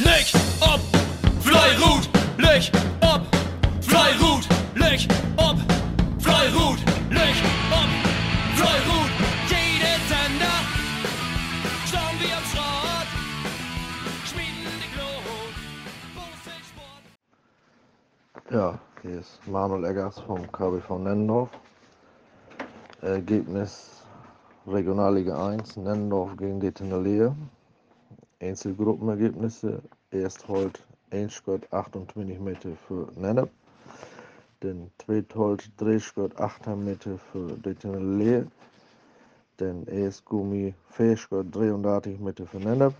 Licht ob, Fleirut, Licht ob, Fleirut, Licht ob, Fleirut, Licht ob, Fleirut. Jede Sender, schauen wir am Schrott, schmieden die Glut. Ja, hier ist Manuel Eggers vom KBV Nennendorf. Ergebnis Regionalliga 1, Nennendorf gegen Detenalehe. Einzelgruppenergebnisse. Erst heute 1 Schott 28 Meter für Nennep. Den zweite heute 3 Schott 8 Meter für Detenalehe. Den erst Gummi 4 Schott 33 Meter für Nennep.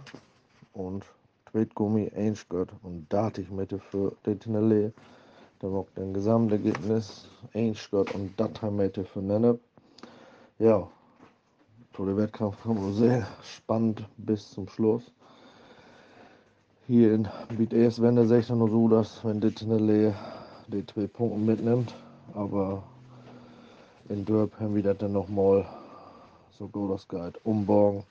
Und Zweitgummi 1 Schott und 30 Meter für Detenalehe. Dann noch ein Gesamtergebnis 1 Schott und 30 Meter für Nennep. Ja, der Wettkampf kam wohl sehr spannend bis zum Schluss. Hier in Beat erst wenn der 16 nur so, dass wenn Dittenele die zwei Punkte mitnimmt, aber in Dörp haben wir das dann nochmal so gut das geht umbauen,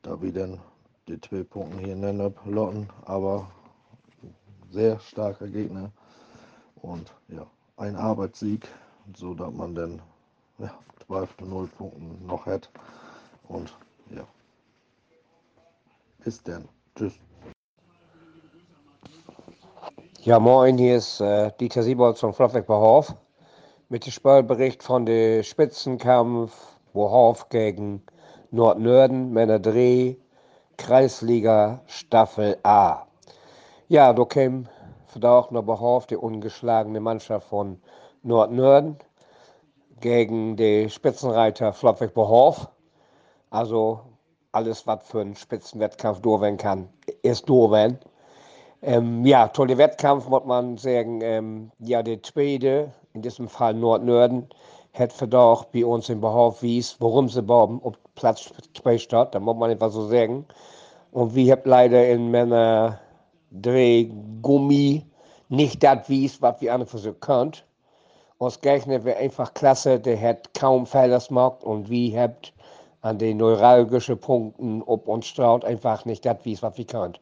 da wir dann die zwei Punkte hier nennen lotten, aber sehr starker Gegner und ja, ein Arbeitssieg, so dass man dann ja, 12 zu 0 Punkten noch hat. Und ja, bis dann. Tschüss. Ja, moin, hier ist äh, Dieter Siebold von Fluffig Behof mit dem Spielbericht von dem Spitzenkampf Behof gegen Nordnörden, Männer Dreh, Kreisliga Staffel A. Ja, da kam verdammt noch Behof, die ungeschlagene Mannschaft von Nordnörden gegen die Spitzenreiter Flopwig Behof. Also alles, was für einen Spitzenwettkampf durchgehen kann, ist durchgehen. Ähm, ja, toller Wettkampf, muss man sagen. Ähm, ja, der zweite, in diesem Fall Nordnörden, hat verdammt bei uns im Behof wies, warum sie bauen, auf Platz 2 steht. Da muss man einfach so sagen. Und wir haben leider in meiner Drehgummi nicht das wies, was wir andere versuchen können. Ons Gegner wäre einfach klasse, der hat kaum Fehler und wir habt an den neuralgischen Punkten ob uns straut einfach nicht das wies, was wir können.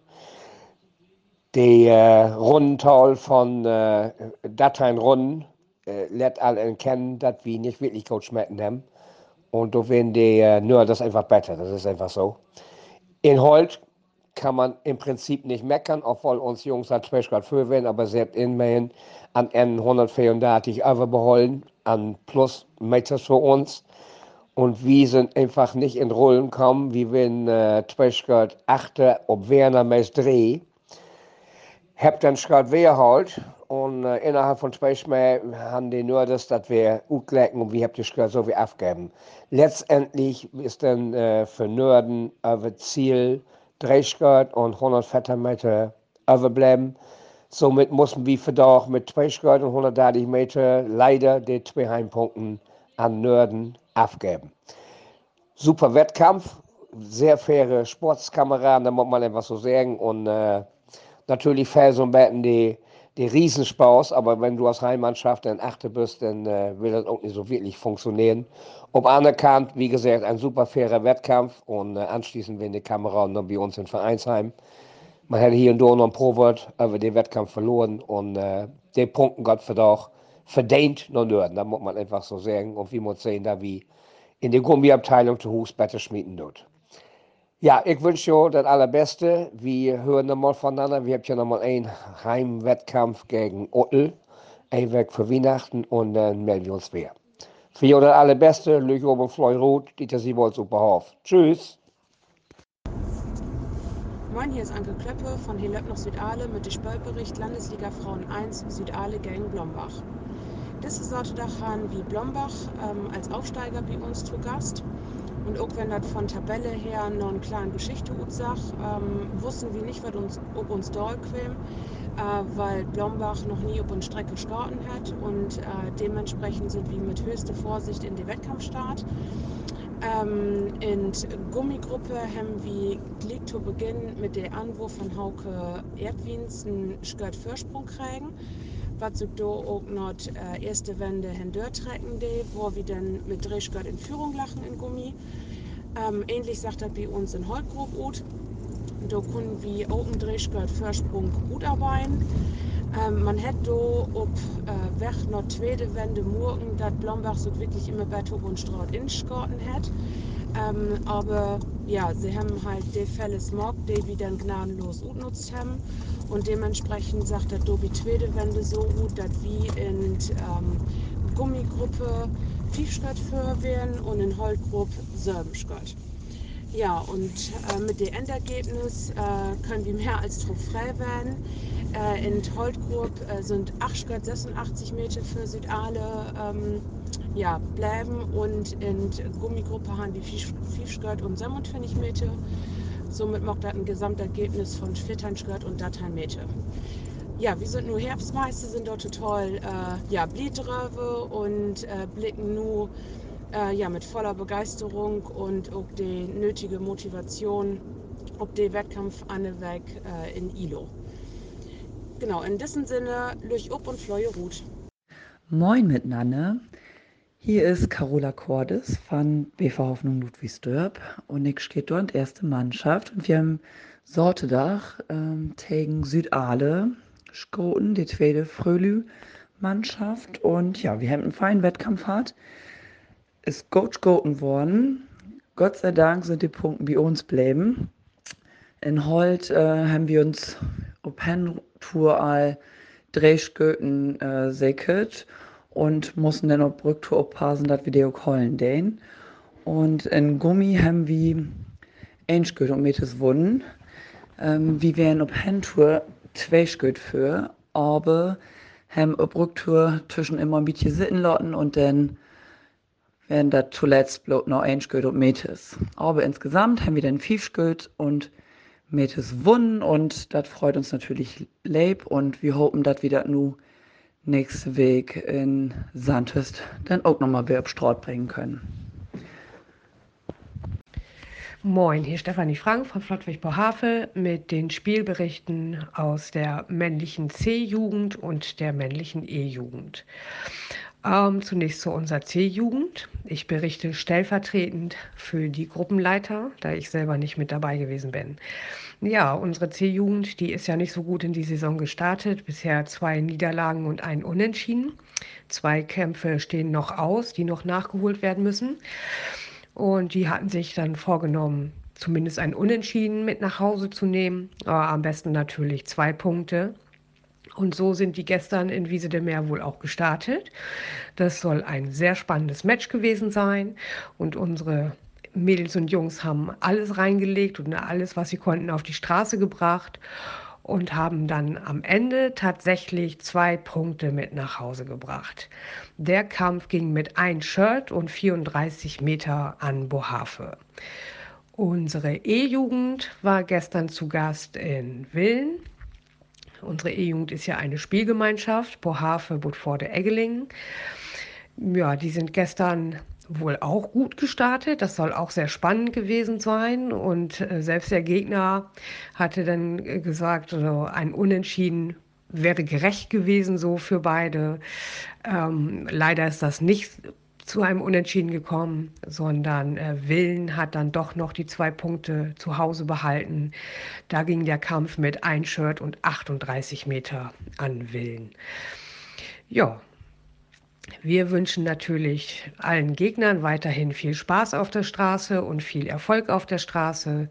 Die äh, Rundental von äh, Dateienrunden äh, lässt alle erkennen, dass wir nicht wirklich gut schmecken haben. Und da werden die äh, nur das einfach besser, das ist einfach so. In Holt kann man im Prinzip nicht meckern, obwohl uns Jungs halt zwei Grad für werden, aber sie hat immerhin an N 134 überbeholen, an plus Meter für uns. Und wir sind einfach nicht in Rollen gekommen, wie wenn äh, zwei Grad achte, ob Werner meist dreh. Hab dann Grad wer halt und äh, innerhalb von zwei Stunden haben die nur das, dass wir utlecken und wir haben die Grad so wie aufgeben. Letztendlich ist dann äh, für Nörden über Ziel 30 Grad und 140 Meter überbleiben. Somit mussten wir verdammt mit 20 Grad und 130 Meter leider die zwei Heimpunkten an Nörden aufgeben. Super Wettkampf, sehr faire Sportskameraden, da muss man einfach so sagen. Und äh, natürlich fällt so ein bisschen die, die Riesenspaß, aber wenn du als Heimmannschaft dann Achte bist, dann äh, will das auch nicht so wirklich funktionieren. Ob anerkannt, wie gesagt, ein super fairer Wettkampf und äh, anschließend werden die Kameraden dann bei uns in Vereinsheim. Man hätte hier und da noch ein Pro-Wort über den Wettkampf verloren und äh, die Punkten Gott verdammt verdient noch nördern. Da muss man einfach so sagen. Und wie muss sehen, da wie in der Gummiabteilung zu Hus besser schmieden dort. Ja, ich wünsche euch das Allerbeste. Wir hören nochmal voneinander. Wir haben ja nochmal einen Heimwettkampf gegen Ottel. Ein Weg für Weihnachten und dann melden wir uns wieder. Für euch das Allerbeste. Lüge oben Floy Roth, Dieter Siebold, Superhof. Tschüss. Moin, hier ist Anke Klöppe von Helöp nach Südale mit dem Spöllbericht Landesliga Frauen 1 Südale gegen Blombach. Diese Sorte Dachan wie Blombach ähm, als Aufsteiger bei uns zu Gast. Und auch wenn das von Tabelle her noch eine kleine Geschichte utsach, ähm, wussten wir nicht, was uns, ob uns dort quäm, äh, weil Blombach noch nie auf uns Strecke starten hat und äh, dementsprechend sind wir mit höchster Vorsicht in den Wettkampfstart. Ähm, in Gummigruppe haben wir gleich zu Beginn mit dem Anwurf von Hauke Erdwins einen Skirt Vorsprung kriegen. Da auch noch äh, erste Wende hindurchtrecken, wo wir dann mit Drehskirt in Führung lachen in Gummi. Ähm, ähnlich sagt das bei uns in Holtgrub ut. Da können wir auch einen Drehskirt Vorsprung gut arbeiten. Ähm, man hätte da auf äh, Weg noch zweite Wende morgen, dass Blombach so wirklich immer Beto und Straut inschgarten hat. Ähm, aber ja, sie haben halt die Fälle Smog, die wir dann gnadenlos genutzt haben. Und dementsprechend sagt der Dobi zweite Wende so gut, dass wir in ähm, Gummigruppe Fiefschgott für werden und in Holtgruppe Sörbenschgott. Ja, und äh, mit dem Endergebnis äh, können wir mehr als frei werden. Äh, in Holtgrub äh, sind 886 Meter für Südale ähm, ja, bleiben und in Gummigruppe haben wir 5 und 27 Meter. Somit macht das ein Gesamtergebnis von 14 und 13 Meter. Ja, wir sind nur Herbstmeister, sind dort total äh, ja, Bliedröwe und äh, blicken nur äh, ja, mit voller Begeisterung und auch die nötige Motivation ob den Wettkampf an Weg äh, in ILO. Genau, in diesem Sinne, Lüch up und Fleue Ruth. Moin miteinander. Hier ist Carola Cordes von BV Hoffnung Ludwigsdorp und ich stehe dort erste Mannschaft und wir haben Sortedach ähm, gegen Südale Skoten, die zweite Frölü-Mannschaft und ja, wir haben einen feinen Wettkampf gehabt. Ist gut gegoten worden. Gott sei Dank sind die Punkte bei uns bleiben. In Holt äh, haben wir uns op Tour all Drehsköten äh, säcket und mussten dann auf Brücktour aufpassen, dass wir die auch holen den. Und in Gummi haben wir ein Sköt und Metes wunden. Ähm, wir wären auf Handtour zwei Sköt für, aber haben auf Rücktour zwischen immer ein bisschen sitten und dann werden da zuletzt bloß noch ein Sköt und Metes. Aber insgesamt haben wir dann fünf Sköt und Metes wunden und das freut uns natürlich leib und wir hoffen, dass wir das nu nächste Weg in Sandhüst dann auch nochmal wieder Straut bringen können. Moin, hier Stefanie Frank von Flottweg Bohave mit den Spielberichten aus der männlichen C-Jugend und der männlichen E-Jugend. Ähm, zunächst zu unserer C-Jugend. Ich berichte stellvertretend für die Gruppenleiter, da ich selber nicht mit dabei gewesen bin. Ja, unsere C-Jugend, die ist ja nicht so gut in die Saison gestartet. Bisher zwei Niederlagen und ein Unentschieden. Zwei Kämpfe stehen noch aus, die noch nachgeholt werden müssen. Und die hatten sich dann vorgenommen, zumindest ein Unentschieden mit nach Hause zu nehmen. Aber am besten natürlich zwei Punkte. Und so sind die gestern in Wiese de Meer wohl auch gestartet. Das soll ein sehr spannendes Match gewesen sein. Und unsere Mädels und Jungs haben alles reingelegt und alles, was sie konnten, auf die Straße gebracht und haben dann am Ende tatsächlich zwei Punkte mit nach Hause gebracht. Der Kampf ging mit ein Shirt und 34 Meter an Bohave. Unsere E-Jugend war gestern zu Gast in Willen Unsere E-Jugend ist ja eine Spielgemeinschaft, Bohave, Budforde, Eggeling. Ja, die sind gestern wohl auch gut gestartet. Das soll auch sehr spannend gewesen sein. Und äh, selbst der Gegner hatte dann äh, gesagt, also ein Unentschieden wäre gerecht gewesen so für beide. Ähm, leider ist das nicht zu einem Unentschieden gekommen, sondern äh, Willen hat dann doch noch die zwei Punkte zu Hause behalten. Da ging der Kampf mit ein Shirt und 38 Meter an Willen. Ja, wir wünschen natürlich allen Gegnern weiterhin viel Spaß auf der Straße und viel Erfolg auf der Straße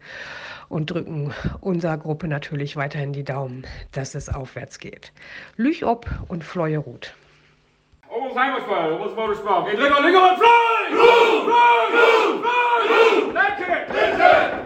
und drücken unserer Gruppe natürlich weiterhin die Daumen, dass es aufwärts geht. Lüch ob und Fleue Almost Old Amos Fire, Old Motor Smog. Hey, Lego, Lego, fly! Blue! Fly! Blue! Fly! Blue! That's it! That's it!